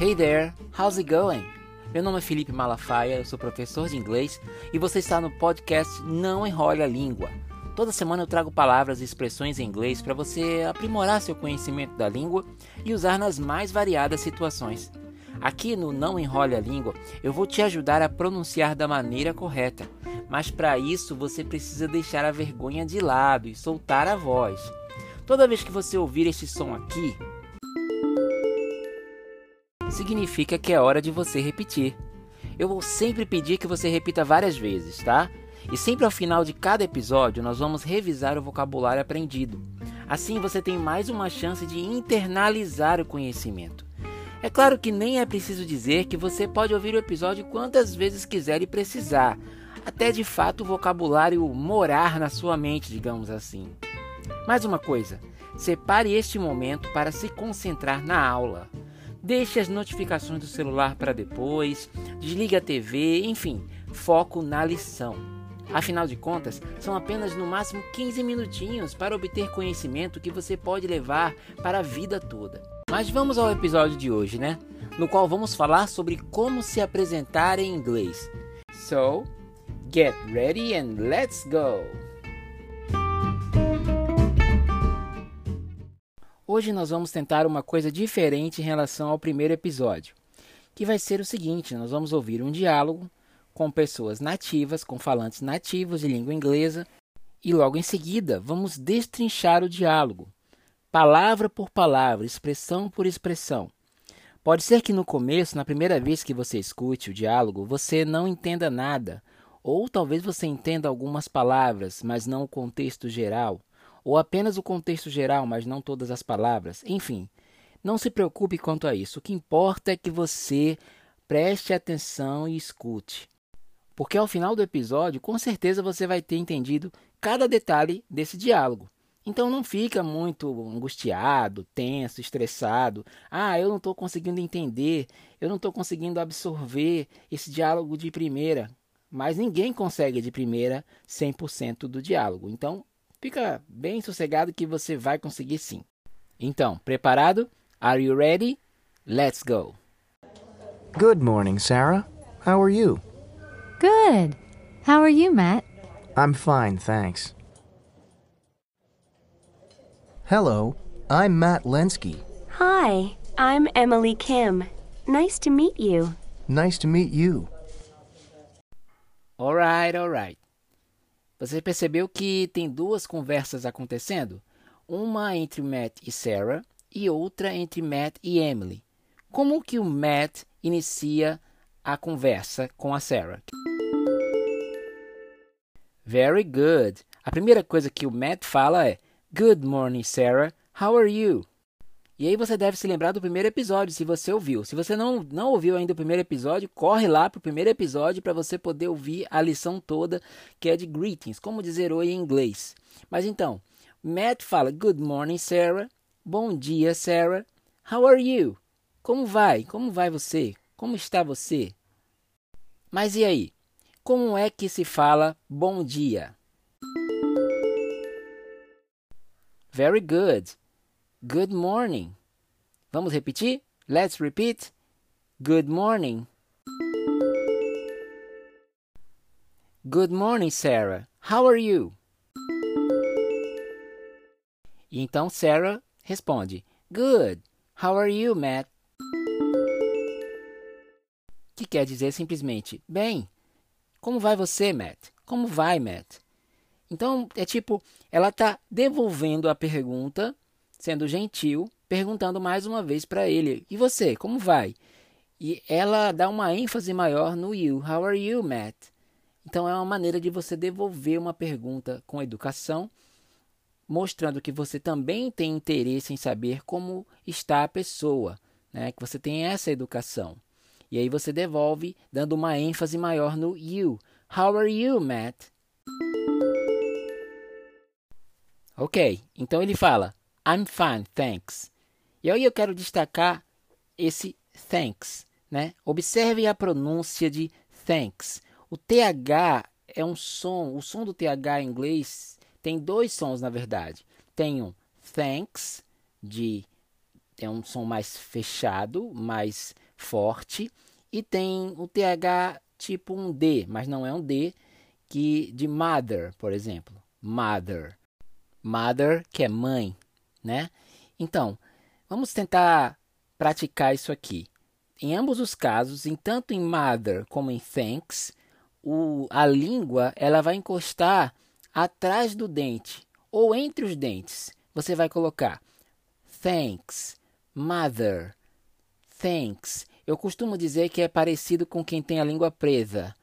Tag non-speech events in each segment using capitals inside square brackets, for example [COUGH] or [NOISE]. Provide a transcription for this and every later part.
Hey there, how's it going? Meu nome é Felipe Malafaia, eu sou professor de inglês e você está no podcast Não Enrole a Língua. Toda semana eu trago palavras e expressões em inglês para você aprimorar seu conhecimento da língua e usar nas mais variadas situações. Aqui no Não Enrole a Língua, eu vou te ajudar a pronunciar da maneira correta, mas para isso você precisa deixar a vergonha de lado e soltar a voz. Toda vez que você ouvir este som aqui, significa que é hora de você repetir. Eu vou sempre pedir que você repita várias vezes, tá? E sempre ao final de cada episódio nós vamos revisar o vocabulário aprendido. Assim você tem mais uma chance de internalizar o conhecimento. É claro que nem é preciso dizer que você pode ouvir o episódio quantas vezes quiser e precisar, até de fato o vocabulário morar na sua mente, digamos assim. Mais uma coisa, separe este momento para se concentrar na aula. Deixe as notificações do celular para depois, desligue a TV, enfim, foco na lição. Afinal de contas, são apenas no máximo 15 minutinhos para obter conhecimento que você pode levar para a vida toda. Mas vamos ao episódio de hoje, né? No qual vamos falar sobre como se apresentar em inglês. So, get ready and let's go! Hoje nós vamos tentar uma coisa diferente em relação ao primeiro episódio, que vai ser o seguinte: nós vamos ouvir um diálogo com pessoas nativas, com falantes nativos de língua inglesa, e logo em seguida vamos destrinchar o diálogo, palavra por palavra, expressão por expressão. Pode ser que no começo, na primeira vez que você escute o diálogo, você não entenda nada, ou talvez você entenda algumas palavras, mas não o contexto geral ou apenas o contexto geral, mas não todas as palavras. Enfim, não se preocupe quanto a isso. O que importa é que você preste atenção e escute. Porque ao final do episódio, com certeza você vai ter entendido cada detalhe desse diálogo. Então não fica muito angustiado, tenso, estressado. Ah, eu não estou conseguindo entender, eu não estou conseguindo absorver esse diálogo de primeira. Mas ninguém consegue de primeira 100% do diálogo. Então Fica bem sossegado que você vai conseguir sim. Então, preparado? Are you ready? Let's go. Good morning, Sarah. How are you? Good. How are you, Matt? I'm fine, thanks. Hello, I'm Matt Lenski. Hi, I'm Emily Kim. Nice to meet you. Nice to meet you. Alright, alright. Você percebeu que tem duas conversas acontecendo? Uma entre Matt e Sarah e outra entre Matt e Emily. Como que o Matt inicia a conversa com a Sarah? Very good. A primeira coisa que o Matt fala é Good morning, Sarah. How are you? E aí você deve se lembrar do primeiro episódio, se você ouviu. Se você não, não ouviu ainda o primeiro episódio, corre lá para o primeiro episódio para você poder ouvir a lição toda, que é de greetings, como dizer oi em inglês. Mas então, Matt fala Good morning, Sarah. Bom dia, Sarah. How are you? Como vai? Como vai você? Como está você? Mas e aí? Como é que se fala bom dia? Very good. Good morning. Vamos repetir? Let's repeat. Good morning. Good morning, Sarah. How are you? E então Sarah responde: Good. How are you, Matt? Que quer dizer simplesmente: Bem. Como vai você, Matt? Como vai, Matt? Então é tipo, ela está devolvendo a pergunta sendo gentil, perguntando mais uma vez para ele: E você, como vai? E ela dá uma ênfase maior no you. How are you, Matt? Então é uma maneira de você devolver uma pergunta com educação, mostrando que você também tem interesse em saber como está a pessoa, né? que você tem essa educação. E aí você devolve dando uma ênfase maior no you. How are you, Matt? Ok, então ele fala: I'm fine, thanks. E aí eu quero destacar esse thanks, né? Observe a pronúncia de thanks. O TH é um som, o som do TH em inglês tem dois sons na verdade. Tem um thanks de é um som mais fechado, mais forte e tem o TH tipo um D, mas não é um D que de mother, por exemplo. Mother. Mother, que é mãe, né? Então, vamos tentar praticar isso aqui. Em ambos os casos, em tanto em mother como em thanks, o, a língua ela vai encostar atrás do dente ou entre os dentes. Você vai colocar thanks, mother, thanks. Eu costumo dizer que é parecido com quem tem a língua presa,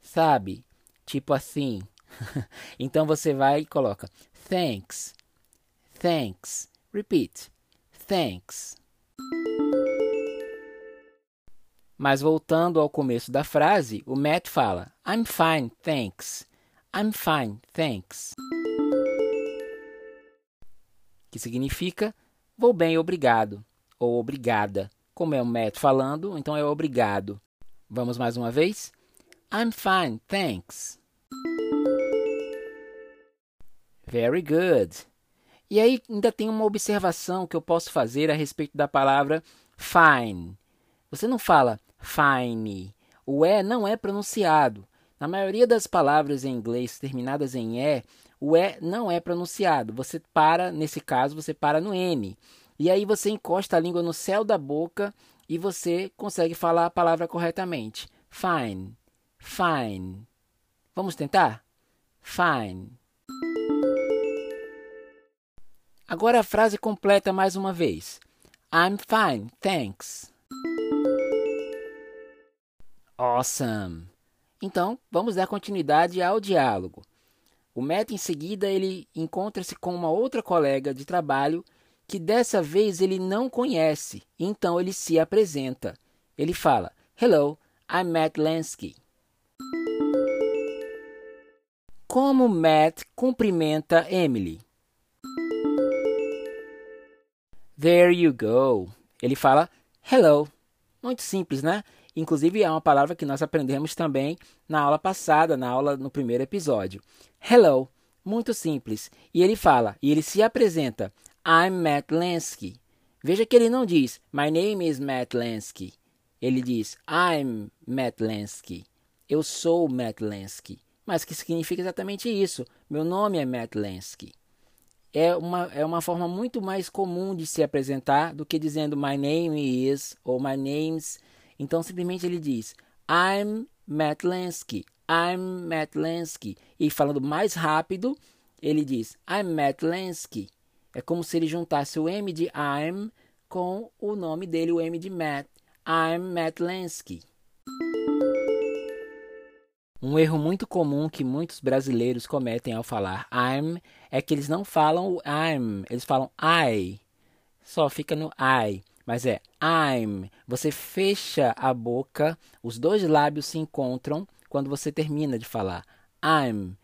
sabe? Tipo assim. [LAUGHS] então você vai e coloca thanks, thanks. Repeat, thanks. Mas voltando ao começo da frase, o Matt fala: I'm fine, thanks. I'm fine, thanks. Que significa vou bem, obrigado ou obrigada. Como é o Matt falando, então é obrigado. Vamos mais uma vez? I'm fine, thanks. Very good. E aí ainda tem uma observação que eu posso fazer a respeito da palavra fine. Você não fala fine. O E não é pronunciado. Na maioria das palavras em inglês terminadas em E, o E não é pronunciado. Você para, nesse caso, você para no N. E aí você encosta a língua no céu da boca e você consegue falar a palavra corretamente. Fine. Fine. Vamos tentar? Fine. Agora a frase completa mais uma vez. I'm fine, thanks. Awesome! Então, vamos dar continuidade ao diálogo. O Matt, em seguida, ele encontra-se com uma outra colega de trabalho que dessa vez ele não conhece. Então ele se apresenta. Ele fala: Hello, I'm Matt Lansky. Como Matt cumprimenta Emily? There you go. Ele fala hello. Muito simples, né? Inclusive, é uma palavra que nós aprendemos também na aula passada, na aula no primeiro episódio. Hello, muito simples. E ele fala, e ele se apresenta: I'm Matt Lansky. Veja que ele não diz My name is Matt Lansky. Ele diz I'm Matt Lansky. Eu sou Matt Lansky. Mas que significa exatamente isso. Meu nome é Matt Lansky. É uma, é uma forma muito mais comum de se apresentar do que dizendo My name is ou My name's então simplesmente ele diz I'm Matt Lansky, I'm Matt Lansky. E falando mais rápido, ele diz I'm Matt Lansky. É como se ele juntasse o M de I'm com o nome dele, o M de Matt. I'm Matt Lansky. Um erro muito comum que muitos brasileiros cometem ao falar I'm é que eles não falam I'm, eles falam I. Só fica no I mas é I'm. Você fecha a boca, os dois lábios se encontram quando você termina de falar I'm.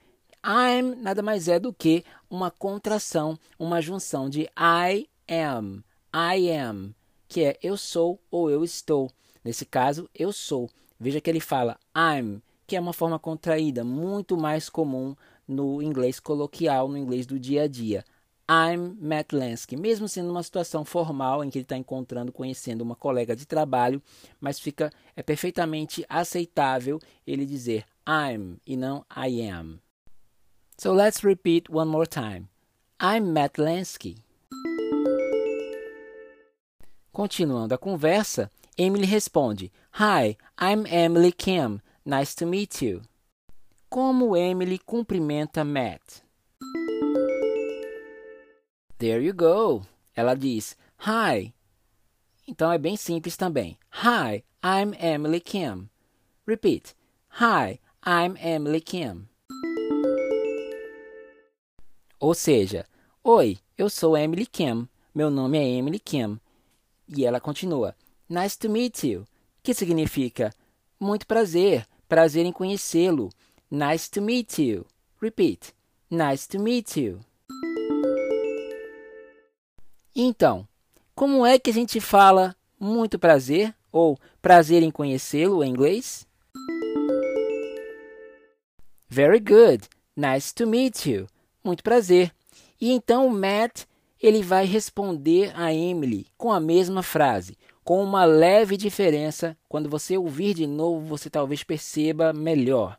I'm nada mais é do que uma contração, uma junção de I am, I am, que é eu sou ou eu estou. Nesse caso, eu sou. Veja que ele fala I'm, que é uma forma contraída, muito mais comum no inglês coloquial, no inglês do dia a dia. I'm Matt Lansky, mesmo sendo uma situação formal em que ele está encontrando, conhecendo uma colega de trabalho, mas fica é perfeitamente aceitável ele dizer I'm e não I am. So let's repeat one more time. I'm Matt Lansky. Continuando a conversa, Emily responde: Hi, I'm Emily Kim. Nice to meet you. Como Emily cumprimenta Matt? There you go. Ela diz Hi. Então é bem simples também. Hi, I'm Emily Kim. Repeat. Hi, I'm Emily Kim. Ou seja, Oi, eu sou Emily Kim. Meu nome é Emily Kim. E ela continua. Nice to meet you. Que significa muito prazer, prazer em conhecê-lo. Nice to meet you. Repeat. Nice to meet you. Então, como é que a gente fala muito prazer ou prazer em conhecê-lo em inglês? Very good. Nice to meet you. Muito prazer. E então o Matt, ele vai responder a Emily com a mesma frase, com uma leve diferença. Quando você ouvir de novo, você talvez perceba melhor.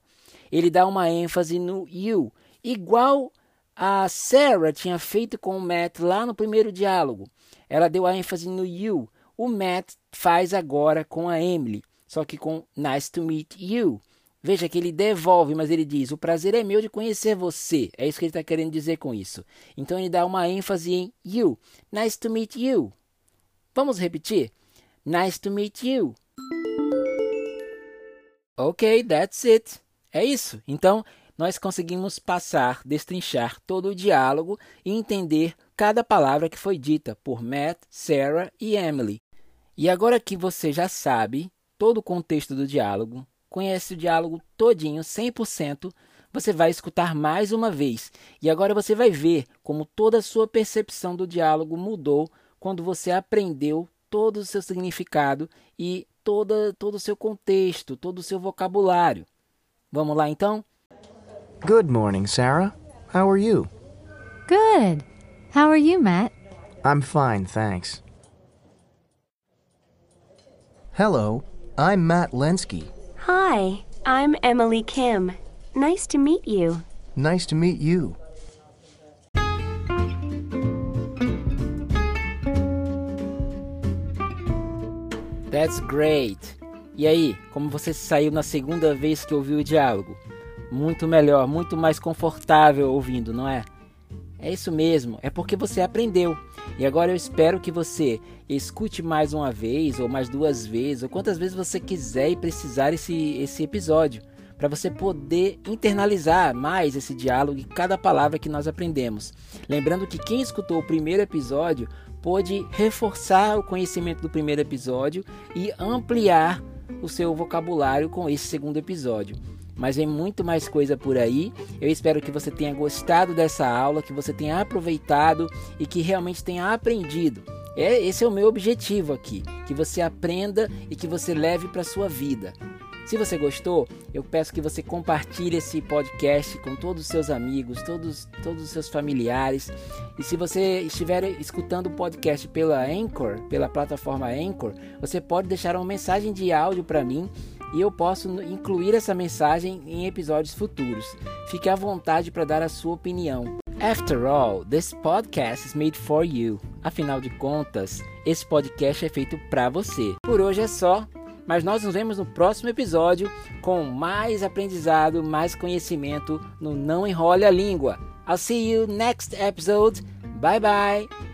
Ele dá uma ênfase no you, igual a Sarah tinha feito com o Matt lá no primeiro diálogo. Ela deu a ênfase no you. O Matt faz agora com a Emily, só que com nice to meet you. Veja que ele devolve, mas ele diz: O prazer é meu de conhecer você. É isso que ele está querendo dizer com isso. Então ele dá uma ênfase em you. Nice to meet you. Vamos repetir? Nice to meet you. Ok, that's it. É isso. Então nós conseguimos passar, destrinchar todo o diálogo e entender cada palavra que foi dita por Matt, Sarah e Emily. E agora que você já sabe todo o contexto do diálogo, conhece o diálogo todinho, 100%, você vai escutar mais uma vez. E agora você vai ver como toda a sua percepção do diálogo mudou quando você aprendeu todo o seu significado e toda, todo o seu contexto, todo o seu vocabulário. Vamos lá então? Good morning, Sarah. How are you? Good. How are you, Matt? I'm fine, thanks. Hello, I'm Matt Lenski. Hi, I'm Emily Kim. Nice to meet you. Nice to meet you. That's great. E aí, como você saiu na segunda vez que ouviu o diálogo? Muito melhor, muito mais confortável ouvindo, não é? É isso mesmo, é porque você aprendeu. E agora eu espero que você escute mais uma vez, ou mais duas vezes, ou quantas vezes você quiser e precisar esse, esse episódio, para você poder internalizar mais esse diálogo e cada palavra que nós aprendemos. Lembrando que quem escutou o primeiro episódio pôde reforçar o conhecimento do primeiro episódio e ampliar o seu vocabulário com esse segundo episódio mas vem muito mais coisa por aí. Eu espero que você tenha gostado dessa aula, que você tenha aproveitado e que realmente tenha aprendido. É, esse é o meu objetivo aqui, que você aprenda e que você leve para sua vida. Se você gostou, eu peço que você compartilhe esse podcast com todos os seus amigos, todos, todos os seus familiares. E se você estiver escutando o podcast pela Anchor, pela plataforma Anchor, você pode deixar uma mensagem de áudio para mim e eu posso incluir essa mensagem em episódios futuros. Fique à vontade para dar a sua opinião. After all, this podcast is made for you. Afinal de contas, esse podcast é feito para você. Por hoje é só, mas nós nos vemos no próximo episódio com mais aprendizado, mais conhecimento no Não Enrole a Língua. I'll see you next episode. Bye bye.